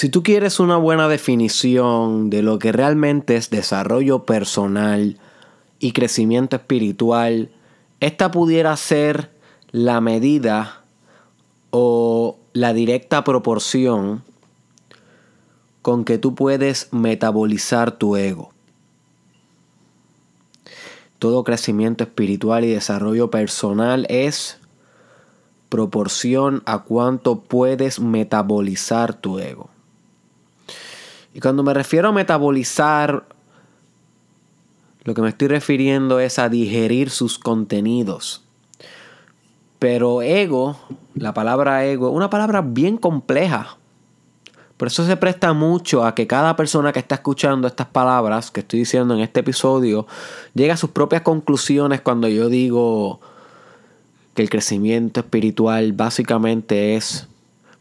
Si tú quieres una buena definición de lo que realmente es desarrollo personal y crecimiento espiritual, esta pudiera ser la medida o la directa proporción con que tú puedes metabolizar tu ego. Todo crecimiento espiritual y desarrollo personal es proporción a cuánto puedes metabolizar tu ego. Y cuando me refiero a metabolizar, lo que me estoy refiriendo es a digerir sus contenidos. Pero ego, la palabra ego, es una palabra bien compleja. Por eso se presta mucho a que cada persona que está escuchando estas palabras que estoy diciendo en este episodio llegue a sus propias conclusiones cuando yo digo que el crecimiento espiritual básicamente es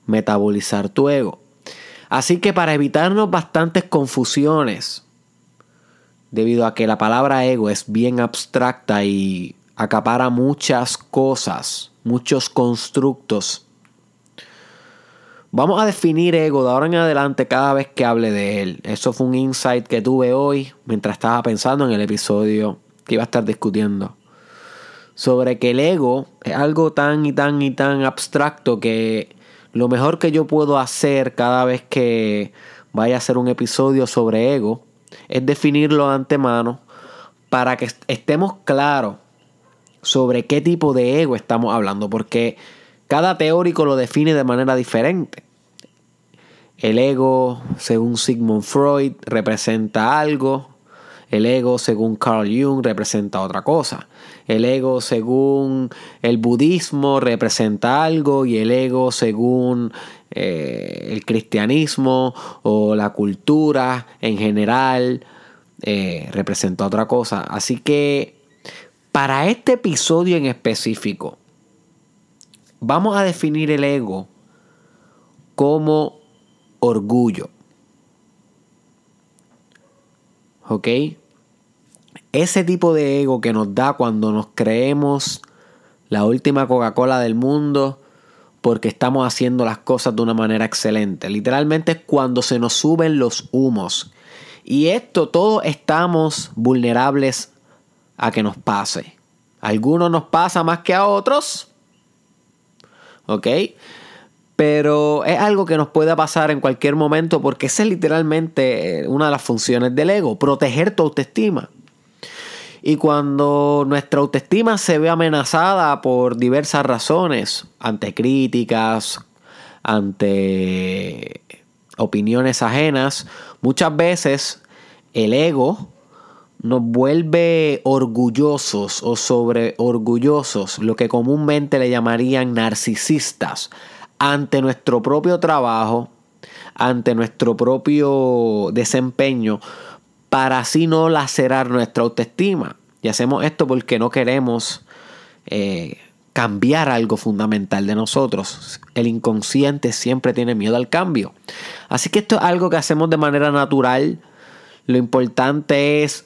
metabolizar tu ego. Así que para evitarnos bastantes confusiones, debido a que la palabra ego es bien abstracta y acapara muchas cosas, muchos constructos, vamos a definir ego de ahora en adelante cada vez que hable de él. Eso fue un insight que tuve hoy mientras estaba pensando en el episodio que iba a estar discutiendo. Sobre que el ego es algo tan y tan y tan abstracto que lo mejor que yo puedo hacer cada vez que vaya a hacer un episodio sobre ego es definirlo de antemano para que estemos claros sobre qué tipo de ego estamos hablando, porque cada teórico lo define de manera diferente. El ego, según Sigmund Freud, representa algo. El ego, según Carl Jung, representa otra cosa. El ego, según el budismo, representa algo. Y el ego, según eh, el cristianismo o la cultura en general, eh, representa otra cosa. Así que para este episodio en específico, vamos a definir el ego como orgullo. ¿Ok? Ese tipo de ego que nos da cuando nos creemos la última Coca-Cola del mundo porque estamos haciendo las cosas de una manera excelente. Literalmente es cuando se nos suben los humos. Y esto todos estamos vulnerables a que nos pase. algunos nos pasa más que a otros. ¿Ok? Pero es algo que nos puede pasar en cualquier momento porque esa es literalmente una de las funciones del ego, proteger tu autoestima. Y cuando nuestra autoestima se ve amenazada por diversas razones, ante críticas, ante opiniones ajenas, muchas veces el ego nos vuelve orgullosos o sobre orgullosos, lo que comúnmente le llamarían narcisistas, ante nuestro propio trabajo, ante nuestro propio desempeño, para así no lacerar nuestra autoestima. Y hacemos esto porque no queremos eh, cambiar algo fundamental de nosotros. El inconsciente siempre tiene miedo al cambio. Así que esto es algo que hacemos de manera natural. Lo importante es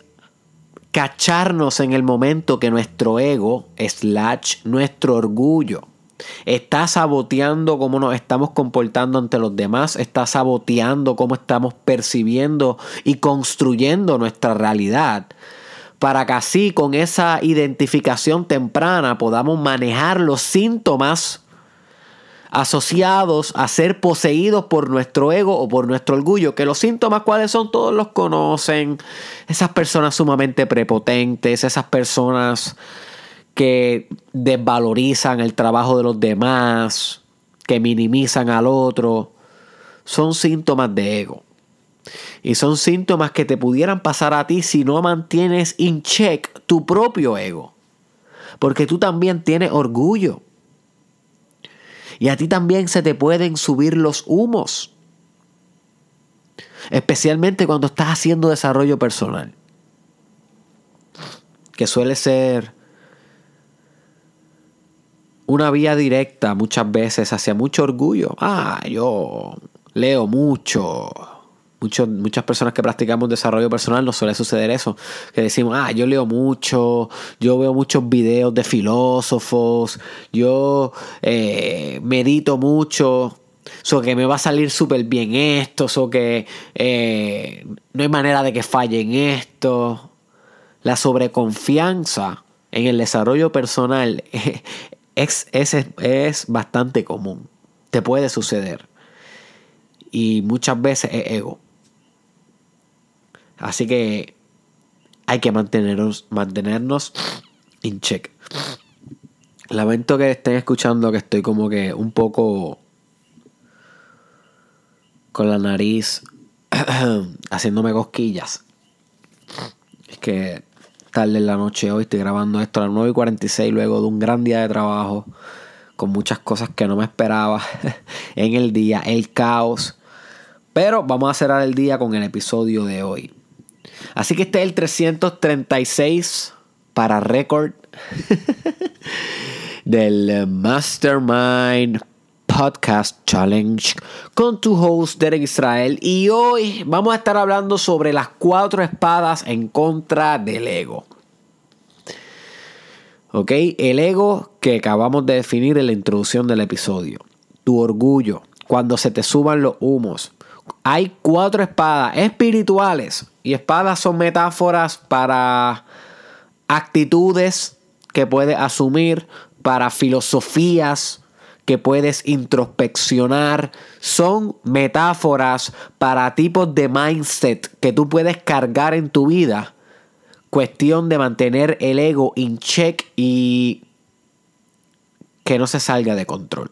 cacharnos en el momento que nuestro ego, slash nuestro orgullo, Está saboteando cómo nos estamos comportando ante los demás. Está saboteando cómo estamos percibiendo y construyendo nuestra realidad. Para que así con esa identificación temprana podamos manejar los síntomas asociados a ser poseídos por nuestro ego o por nuestro orgullo, que los síntomas cuáles son todos los conocen, esas personas sumamente prepotentes, esas personas que desvalorizan el trabajo de los demás, que minimizan al otro, son síntomas de ego. Y son síntomas que te pudieran pasar a ti si no mantienes in check tu propio ego. Porque tú también tienes orgullo. Y a ti también se te pueden subir los humos. Especialmente cuando estás haciendo desarrollo personal. Que suele ser una vía directa muchas veces hacia mucho orgullo. Ah, yo leo mucho. muchas personas que practicamos desarrollo personal nos suele suceder eso. Que decimos, ah, yo leo mucho, yo veo muchos videos de filósofos, yo eh, medito mucho. So que me va a salir súper bien esto, so que eh, no hay manera de que falle en esto. La sobreconfianza en el desarrollo personal es, es, bastante común. Te puede suceder. Y muchas veces es ego. Así que hay que mantenernos, mantenernos en check. Lamento que estén escuchando que estoy como que un poco con la nariz haciéndome cosquillas. Es que tarde en la noche hoy estoy grabando esto a las 9 y 46 luego de un gran día de trabajo con muchas cosas que no me esperaba en el día, el caos. Pero vamos a cerrar el día con el episodio de hoy. Así que este es el 336 para récord del Mastermind Podcast Challenge con tu host Derek Israel y hoy vamos a estar hablando sobre las cuatro espadas en contra del ego. Ok, el ego que acabamos de definir en la introducción del episodio. Tu orgullo, cuando se te suban los humos. Hay cuatro espadas espirituales y espadas son metáforas para actitudes que puedes asumir, para filosofías que puedes introspeccionar. Son metáforas para tipos de mindset que tú puedes cargar en tu vida. Cuestión de mantener el ego in check y que no se salga de control.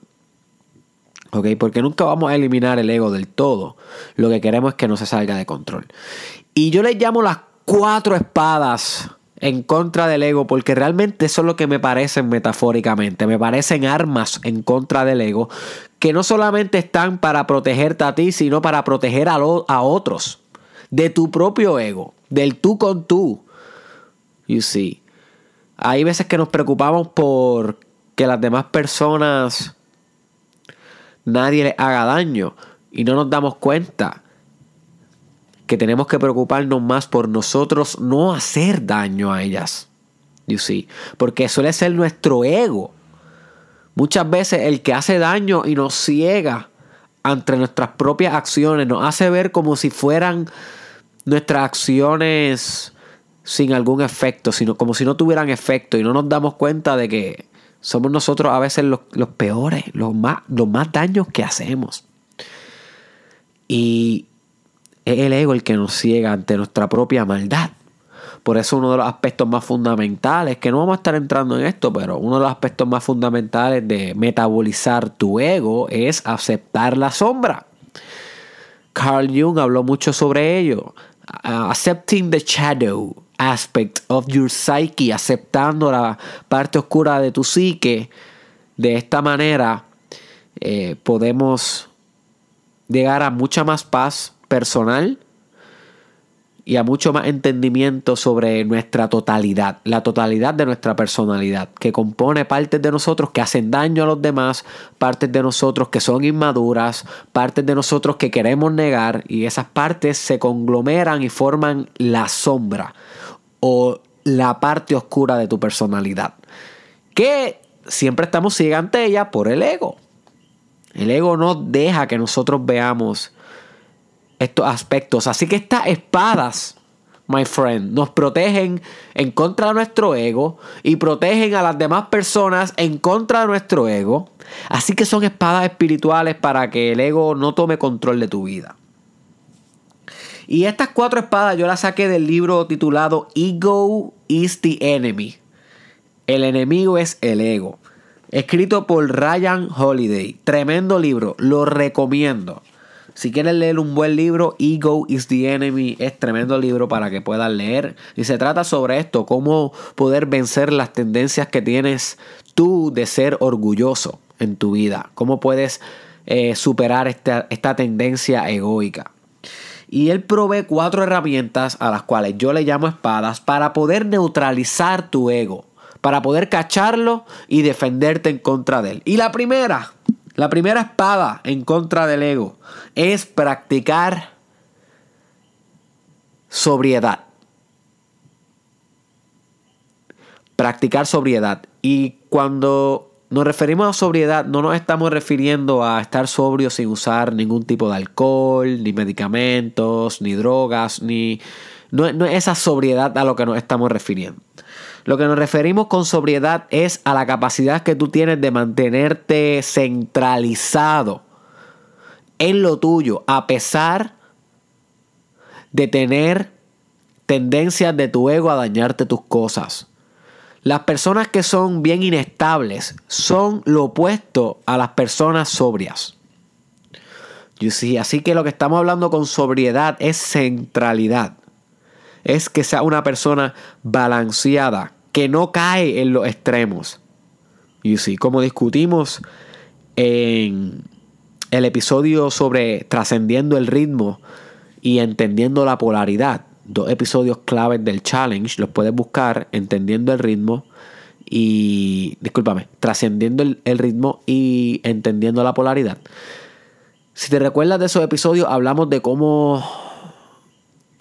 ¿Ok? Porque nunca vamos a eliminar el ego del todo. Lo que queremos es que no se salga de control. Y yo les llamo las cuatro espadas en contra del ego, porque realmente eso es lo que me parecen metafóricamente. Me parecen armas en contra del ego, que no solamente están para protegerte a ti, sino para proteger a, a otros. De tu propio ego, del tú con tú. You see. Hay veces que nos preocupamos por que las demás personas nadie les haga daño y no nos damos cuenta que tenemos que preocuparnos más por nosotros no hacer daño a ellas. You see? Porque suele ser nuestro ego. Muchas veces el que hace daño y nos ciega ante nuestras propias acciones, nos hace ver como si fueran nuestras acciones sin algún efecto, sino como si no tuvieran efecto y no nos damos cuenta de que somos nosotros a veces los, peores, los más, los más daños que hacemos. Y es el ego el que nos ciega ante nuestra propia maldad. Por eso uno de los aspectos más fundamentales, que no vamos a estar entrando en esto, pero uno de los aspectos más fundamentales de metabolizar tu ego es aceptar la sombra. Carl Jung habló mucho sobre ello. Accepting the shadow aspect of your psyche, aceptando la parte oscura de tu psique. De esta manera eh, podemos llegar a mucha más paz personal y a mucho más entendimiento sobre nuestra totalidad, la totalidad de nuestra personalidad, que compone partes de nosotros que hacen daño a los demás, partes de nosotros que son inmaduras, partes de nosotros que queremos negar y esas partes se conglomeran y forman la sombra o la parte oscura de tu personalidad, que siempre estamos ciega ante ella por el ego. El ego no deja que nosotros veamos estos aspectos. Así que estas espadas, my friend, nos protegen en contra de nuestro ego y protegen a las demás personas en contra de nuestro ego. Así que son espadas espirituales para que el ego no tome control de tu vida. Y estas cuatro espadas yo las saqué del libro titulado Ego is the Enemy. El enemigo es el ego. Escrito por Ryan Holiday. Tremendo libro. Lo recomiendo. Si quieres leer un buen libro, Ego is the Enemy es tremendo libro para que puedas leer. Y se trata sobre esto, cómo poder vencer las tendencias que tienes tú de ser orgulloso en tu vida. Cómo puedes eh, superar esta, esta tendencia egoica. Y él provee cuatro herramientas a las cuales yo le llamo espadas para poder neutralizar tu ego, para poder cacharlo y defenderte en contra de él. Y la primera la primera espada en contra del ego es practicar sobriedad. Practicar sobriedad. Y cuando nos referimos a sobriedad, no nos estamos refiriendo a estar sobrio sin usar ningún tipo de alcohol, ni medicamentos, ni drogas, ni... No, no es esa sobriedad a lo que nos estamos refiriendo. Lo que nos referimos con sobriedad es a la capacidad que tú tienes de mantenerte centralizado en lo tuyo, a pesar de tener tendencias de tu ego a dañarte tus cosas. Las personas que son bien inestables son lo opuesto a las personas sobrias. Así que lo que estamos hablando con sobriedad es centralidad. Es que sea una persona balanceada, que no cae en los extremos. Y sí, como discutimos en el episodio sobre trascendiendo el ritmo y entendiendo la polaridad, dos episodios claves del challenge. Los puedes buscar entendiendo el ritmo y, discúlpame, trascendiendo el, el, ritmo y entendiendo la polaridad. Si te recuerdas de esos episodios, hablamos de cómo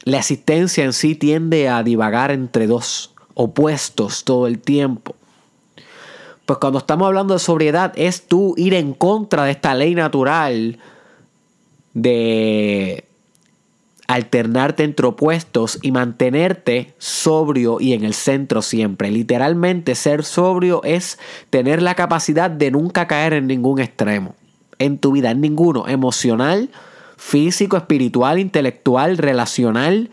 la existencia en sí tiende a divagar entre dos opuestos todo el tiempo. Pues cuando estamos hablando de sobriedad es tú ir en contra de esta ley natural de alternarte entre opuestos y mantenerte sobrio y en el centro siempre. Literalmente ser sobrio es tener la capacidad de nunca caer en ningún extremo. En tu vida, en ninguno. Emocional, físico, espiritual, intelectual, relacional.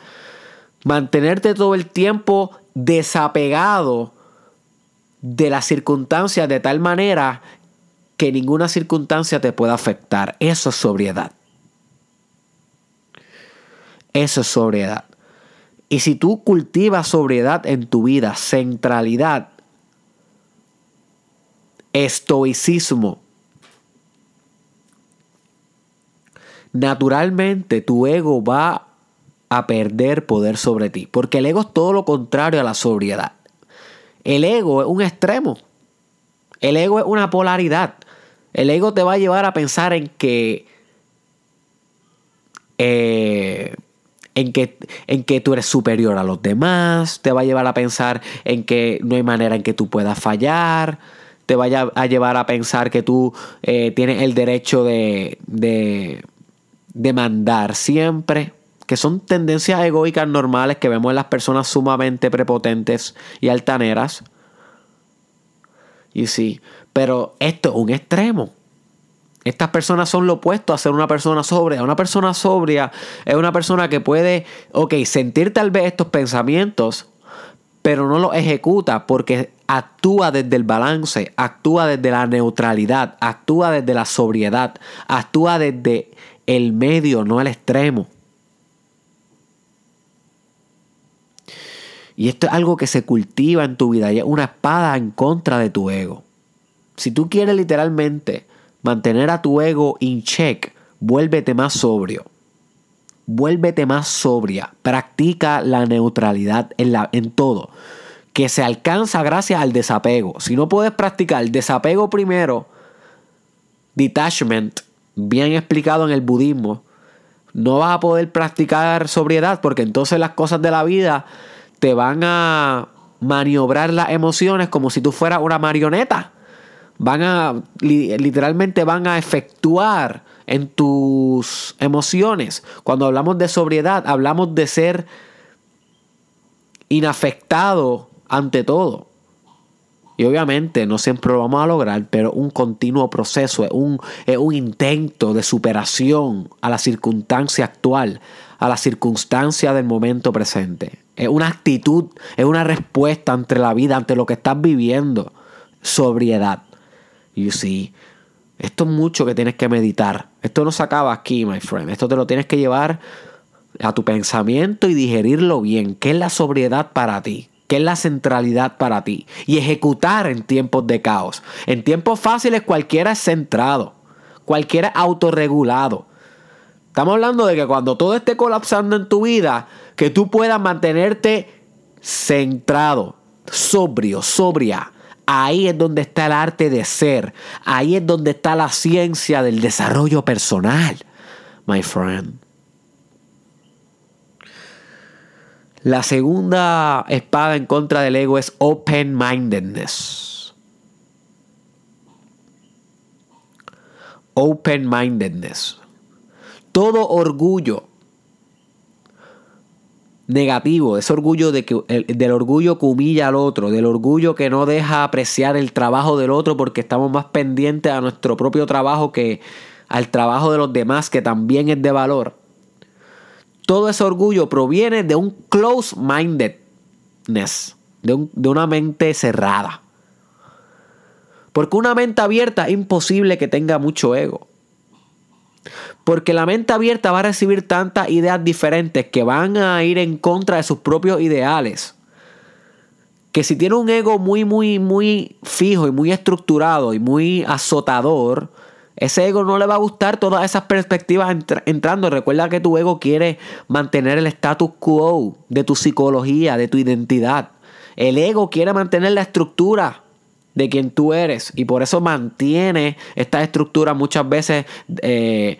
Mantenerte todo el tiempo desapegado de las circunstancias de tal manera que ninguna circunstancia te pueda afectar. Eso es sobriedad. Eso es sobriedad. Y si tú cultivas sobriedad en tu vida, centralidad, estoicismo, naturalmente tu ego va a perder poder sobre ti. Porque el ego es todo lo contrario a la sobriedad. El ego es un extremo. El ego es una polaridad. El ego te va a llevar a pensar en que eh, en que, en que tú eres superior a los demás, te va a llevar a pensar en que no hay manera en que tú puedas fallar, te va a llevar a pensar que tú eh, tienes el derecho de, de, de mandar siempre, que son tendencias egoicas normales que vemos en las personas sumamente prepotentes y altaneras. Y sí, pero esto es un extremo. Estas personas son lo opuesto a ser una persona sobria. Una persona sobria es una persona que puede, ok, sentir tal vez estos pensamientos, pero no los ejecuta porque actúa desde el balance, actúa desde la neutralidad, actúa desde la sobriedad, actúa desde el medio, no el extremo. Y esto es algo que se cultiva en tu vida y es una espada en contra de tu ego. Si tú quieres literalmente mantener a tu ego in check, vuélvete más sobrio. Vuélvete más sobria. Practica la neutralidad en, la, en todo. Que se alcanza gracias al desapego. Si no puedes practicar desapego primero, detachment, bien explicado en el budismo, no vas a poder practicar sobriedad porque entonces las cosas de la vida te van a maniobrar las emociones como si tú fueras una marioneta van a, literalmente van a efectuar en tus emociones. Cuando hablamos de sobriedad, hablamos de ser inafectado ante todo. Y obviamente no siempre lo vamos a lograr, pero un continuo proceso, es un, un intento de superación a la circunstancia actual, a la circunstancia del momento presente. Es una actitud, es una respuesta ante la vida, ante lo que estás viviendo. Sobriedad. You see. Esto es mucho que tienes que meditar. Esto no se acaba aquí, my friend. Esto te lo tienes que llevar a tu pensamiento y digerirlo bien. ¿Qué es la sobriedad para ti? ¿Qué es la centralidad para ti? Y ejecutar en tiempos de caos. En tiempos fáciles cualquiera es centrado. Cualquiera es autorregulado. Estamos hablando de que cuando todo esté colapsando en tu vida, que tú puedas mantenerte centrado, sobrio, sobria Ahí es donde está el arte de ser. Ahí es donde está la ciencia del desarrollo personal, my friend. La segunda espada en contra del ego es open-mindedness. open-mindedness. Todo orgullo negativo, ese orgullo de que, del orgullo que humilla al otro, del orgullo que no deja apreciar el trabajo del otro porque estamos más pendientes a nuestro propio trabajo que al trabajo de los demás que también es de valor. Todo ese orgullo proviene de un close-mindedness, de, de una mente cerrada. Porque una mente abierta es imposible que tenga mucho ego. Porque la mente abierta va a recibir tantas ideas diferentes que van a ir en contra de sus propios ideales. Que si tiene un ego muy, muy, muy fijo y muy estructurado y muy azotador, ese ego no le va a gustar todas esas perspectivas entrando. Recuerda que tu ego quiere mantener el status quo de tu psicología, de tu identidad. El ego quiere mantener la estructura de quien tú eres y por eso mantiene esta estructura muchas veces eh,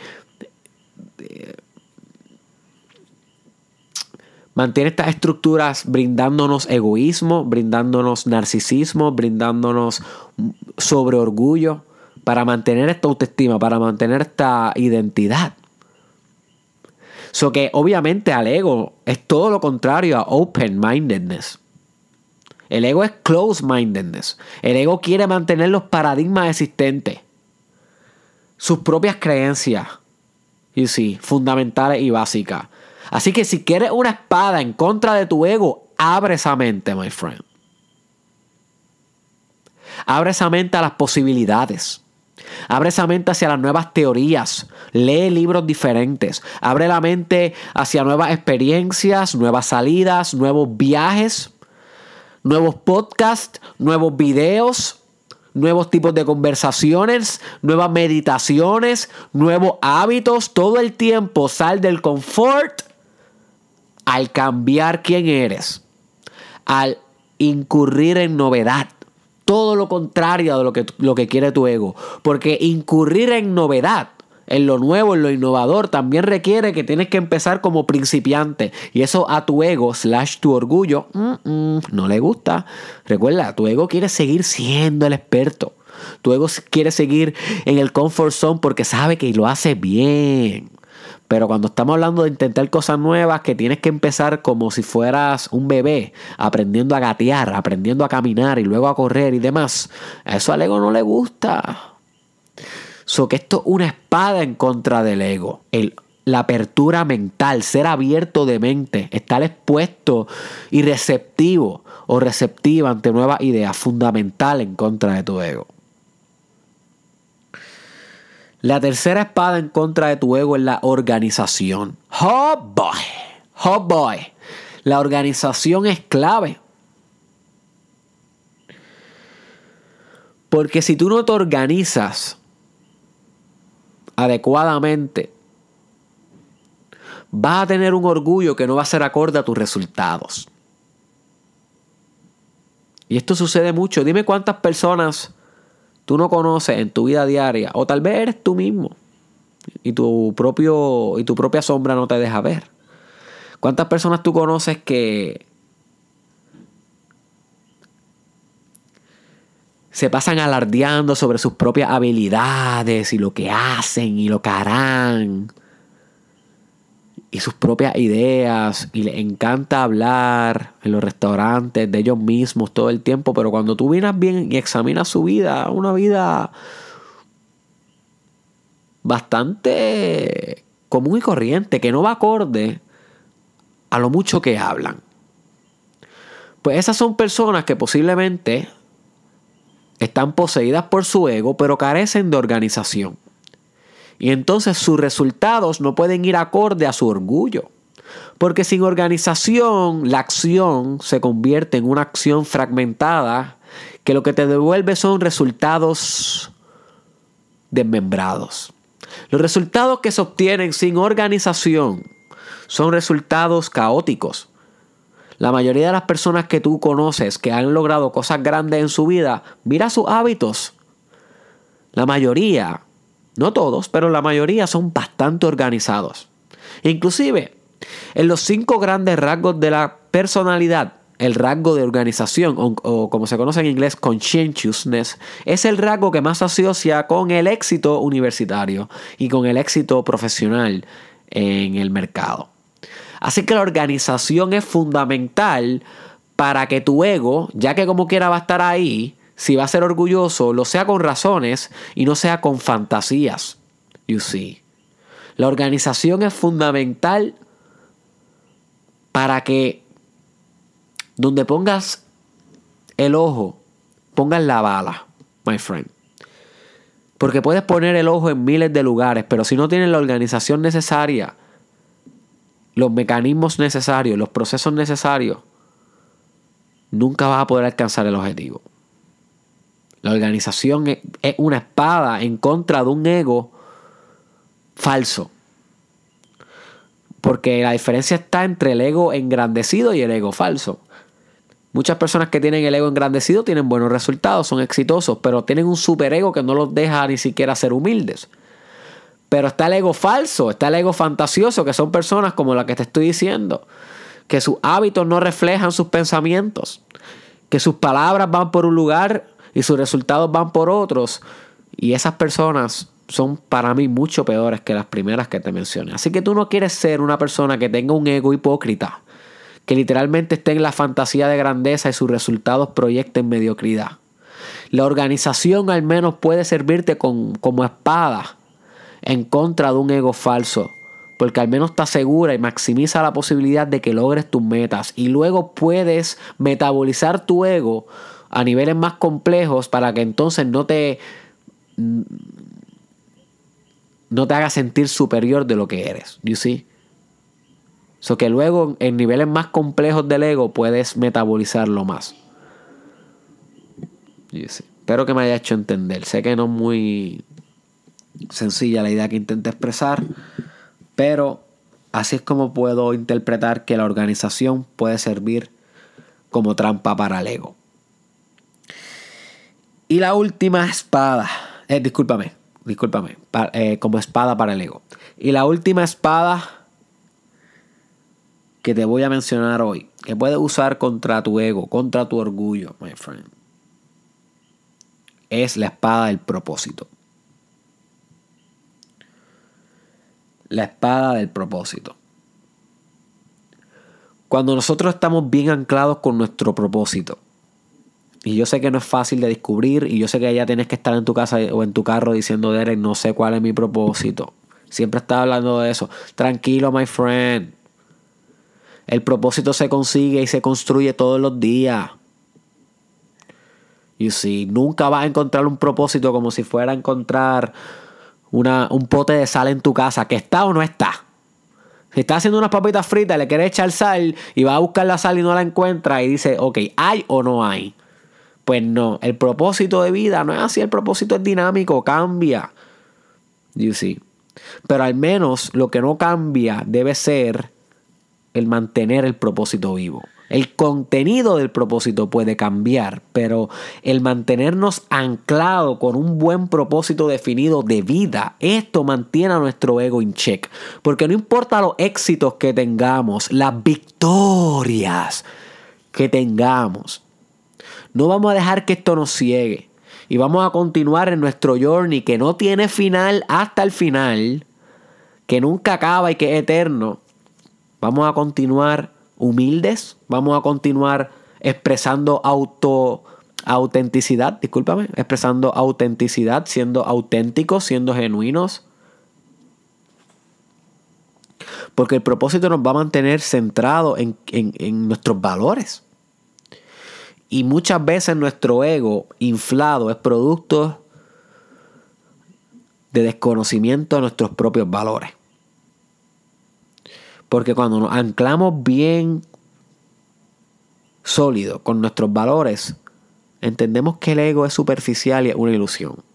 mantiene estas estructuras brindándonos egoísmo, brindándonos narcisismo, brindándonos sobre orgullo para mantener esta autoestima, para mantener esta identidad. So que obviamente al ego es todo lo contrario a open-mindedness. El ego es close-mindedness. El ego quiere mantener los paradigmas existentes, sus propias creencias, y sí, fundamentales y básicas. Así que si quieres una espada en contra de tu ego, abre esa mente, my friend. Abre esa mente a las posibilidades. Abre esa mente hacia las nuevas teorías. Lee libros diferentes. Abre la mente hacia nuevas experiencias, nuevas salidas, nuevos viajes nuevos podcasts, nuevos videos, nuevos tipos de conversaciones, nuevas meditaciones, nuevos hábitos. Todo el tiempo sal del confort al cambiar quién eres, al incurrir en novedad. Todo lo contrario de lo que, lo que quiere tu ego. Porque incurrir en novedad en lo nuevo, en lo innovador, también requiere que tienes que empezar como principiante. Y eso a tu ego, slash tu orgullo, no le gusta. Recuerda, tu ego quiere seguir siendo el experto. Tu ego quiere seguir en el comfort zone porque sabe que lo hace bien. Pero cuando estamos hablando de intentar cosas nuevas, que tienes que empezar como si fueras un bebé, aprendiendo a gatear, aprendiendo a caminar y luego a correr y demás, a eso al ego no le gusta. So que esto es una espada en contra del ego. La apertura mental, ser abierto de mente, estar expuesto y receptivo o receptiva ante nuevas ideas, fundamental en contra de tu ego. La tercera espada en contra de tu ego es la organización. Oh boy, oh boy. La organización es clave. Porque si tú no te organizas, adecuadamente, vas a tener un orgullo que no va a ser acorde a tus resultados. Y esto sucede mucho. Dime cuántas personas tú no conoces en tu vida diaria, o tal vez eres tú mismo, y tu, propio, y tu propia sombra no te deja ver. ¿Cuántas personas tú conoces que se pasan alardeando sobre sus propias habilidades y lo que hacen y lo que harán y sus propias ideas y les encanta hablar en los restaurantes de ellos mismos todo el tiempo, pero cuando tú vienes bien y examinas su vida, una vida bastante común y corriente, que no va acorde a lo mucho que hablan. Pues esas son personas que posiblemente están poseídas por su ego, pero carecen de organización. Y entonces sus resultados no pueden ir acorde a su orgullo. Porque sin organización, la acción se convierte en una acción fragmentada que lo que te devuelve son resultados desmembrados. Los resultados que se obtienen sin organización son resultados caóticos, la mayoría de las personas que tú conoces que han logrado cosas grandes en su vida, mira sus hábitos. La mayoría, no todos, pero la mayoría son bastante organizados. Inclusive, en los cinco grandes rasgos de la personalidad, el rasgo de organización, o, como se conoce en inglés, conscientiousness, es el rasgo que más asocia con el éxito universitario y con el éxito profesional en el mercado. Así que la organización es fundamental para que tu ego, ya que como quiera va a estar ahí, si va a ser orgulloso, lo sea con razones y no sea con fantasías. You see. La organización es fundamental para que donde pongas el ojo, pongas la bala, my friend. Porque puedes poner el ojo en miles de lugares, pero si no tienes la organización necesaria, los mecanismos necesarios, los procesos necesarios, nunca vas a poder alcanzar el objetivo. La organización es una espada en contra de un ego falso. Porque la diferencia está entre el ego engrandecido y el ego falso. Muchas personas que tienen el ego engrandecido tienen buenos resultados, son exitosos, pero tienen un superego que no los deja ni siquiera ser humildes. Pero está el ego falso, está el ego fantasioso, que son personas como la que te estoy diciendo, que sus hábitos no reflejan sus pensamientos, que sus palabras van por un lugar y sus resultados van por otros. Y esas personas son para mí mucho peores que las primeras que te mencioné. Así que tú no quieres ser una persona que tenga un ego hipócrita, que literalmente esté en la fantasía de grandeza y sus resultados proyecten mediocridad. La organización al menos puede servirte como espada en contra de un ego falso, porque al menos te asegura y maximiza la posibilidad de que logres tus metas y luego puedes metabolizar tu ego a niveles más complejos para que entonces no te no te haga sentir superior de lo que eres, you see? So que luego en niveles más complejos del ego puedes metabolizarlo más. Espero que me haya hecho entender. Sé que no es muy sencilla la idea que intento expresar, pero así es como puedo interpretar que la organización puede servir como trampa para el ego. Y la última espada, eh, discúlpame, discúlpame, eh, como espada para el ego. Y la última espada que te voy a mencionar hoy, que puedes usar contra tu ego, contra tu orgullo, my friend, es la espada del propósito. La espada del propósito. Cuando nosotros estamos bien anclados con nuestro propósito, y yo sé que no es fácil de descubrir y yo sé que ya tienes que estar en tu casa o en tu carro diciendo, Derek, no sé cuál es mi propósito. Siempre está hablando de eso. Tranquilo, my friend. El propósito se consigue y se construye todos los días. Y si nunca vas a encontrar un propósito como si fuera a encontrar una, un pote de sal en tu casa, que está o no está. Si estás haciendo unas papitas fritas, le quieres echar sal y vas a buscar la sal y no la encuentra y dice, ok, ¿hay o no hay? Pues no, el propósito de vida no es así, el propósito es dinámico, cambia. You see. Pero al menos lo que no cambia debe ser el mantener el propósito vivo. El contenido del propósito puede cambiar, pero el mantenernos anclado con un buen propósito definido de vida, esto mantiene a nuestro ego en check. Porque no importa los éxitos que tengamos, las victorias que tengamos, no vamos a dejar que esto nos ciegue. Y vamos a continuar en nuestro journey que no tiene final hasta el final, que nunca acaba y que es eterno. Vamos a continuar humildes, vamos a continuar expresando auto autenticidad, discúlpame, expresando autenticidad, siendo auténticos, siendo genuinos. Porque el propósito nos va a mantener centrado en, en nuestros valores. Y muchas veces nuestro ego inflado es producto de desconocimiento de nuestros propios valores. Porque cuando nos anclamos bien sólido con nuestros valores, entendemos que el ego es superficial y es una ilusión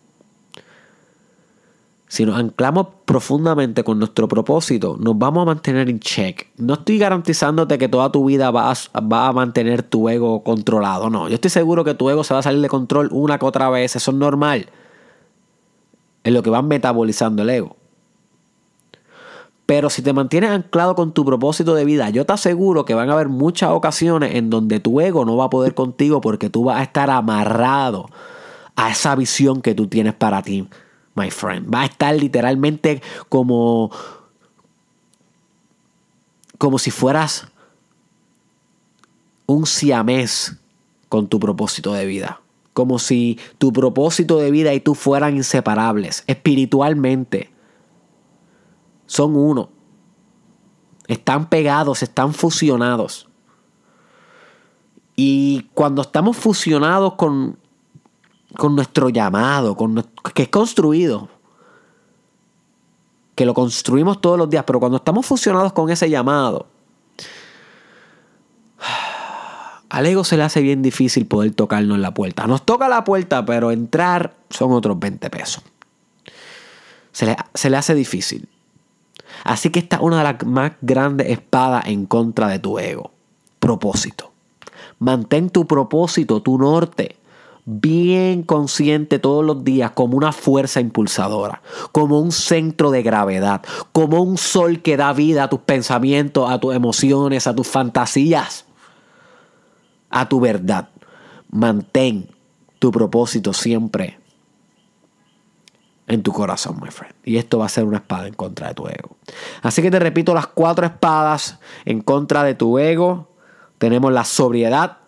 si nos anclamos profundamente con nuestro propósito, nos vamos a mantener en check. No estoy garantizándote que toda tu vida vas, va a mantener tu ego controlado. No, yo estoy seguro que tu ego se va a salir de control una que otra vez. Eso es normal. Es lo que va metabolizando el ego. Pero si te mantienes anclado con tu propósito de vida, yo te aseguro que van a haber muchas ocasiones en donde tu ego no va a poder contigo porque tú vas a estar amarrado a esa visión que tú tienes para ti, my friend. Va a estar literalmente como como si fueras un siamés con tu propósito de vida. Como si tu propósito de vida y tú fueran inseparables espiritualmente. Son uno. Están pegados, están fusionados. Y cuando estamos fusionados con, con nuestro llamado, que es construido, que lo construimos todos los días, pero cuando estamos fusionados con ese llamado, al ego se le hace bien difícil poder tocarnos la puerta. Nos toca la puerta, pero entrar son otros 20 pesos. Se se le hace difícil. Así que esta es una de las más grandes espadas en contra de tu ego. Propósito. Mantén tu propósito, tu norte, bien consciente todos los días como una fuerza impulsadora, como un centro de gravedad, como un sol que da vida a tus pensamientos, a tus emociones, a tus fantasías a tu verdad. Mantén tu propósito siempre en tu corazón, my friend. Y esto va a ser una espada en contra de tu ego. Así que te repito las cuatro espadas en contra de tu ego. Tenemos la sobriedad,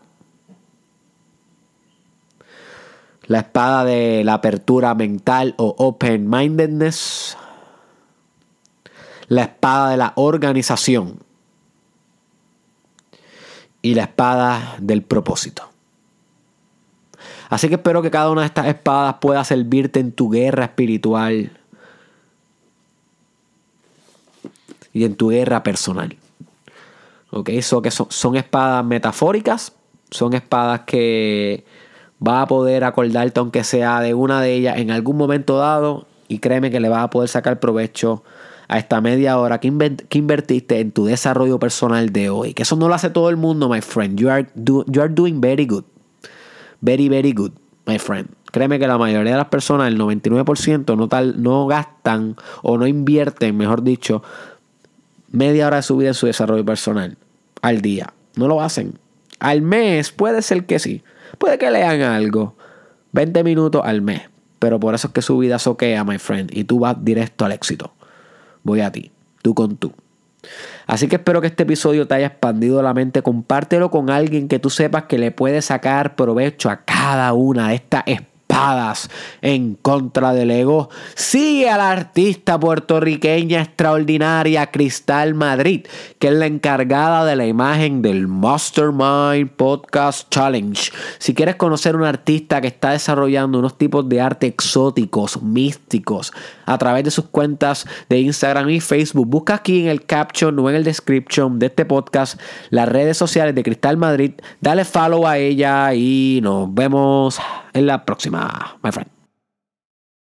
la espada de la apertura mental o open-mindedness, la espada de la organización, y la espada del propósito. Así que espero que cada una de estas espadas pueda servirte en tu guerra espiritual y en tu guerra personal. ¿Ok? Eso que son espadas metafóricas, son espadas que va a poder acordarte aunque sea de una de ellas en algún momento dado y créeme que le vas a poder sacar provecho a esta media hora que, invertiste en tu desarrollo personal de hoy. Que eso no lo hace todo el mundo, my friend. You are, you are doing very good. Very, very good, my friend. Créeme que la mayoría de las personas, el 99%, no, tal, no gastan o no invierten, mejor dicho, media hora de su vida en su desarrollo personal al día. No lo hacen. Al mes puede ser que sí. Puede que lean algo. 20 minutos al mes. Pero por eso es que su vida soquea, my friend. Y tú vas directo al éxito voy a ti, tú con tú. Así que espero que este episodio te haya expandido la mente. Compártelo con alguien que tú sepas que le puede sacar provecho a cada una de estas en contra del ego. Sigue a la artista puertorriqueña extraordinaria Cristal Madrid, que es la encargada de la imagen del Mastermind Podcast Challenge. Si quieres conocer un artista que está desarrollando unos tipos de arte exóticos, místicos, a través de sus cuentas de Instagram y Facebook, busca aquí en el caption o en el description de este podcast las redes sociales de Cristal Madrid. Dale follow a ella y nos vemos en la próxima, my friend.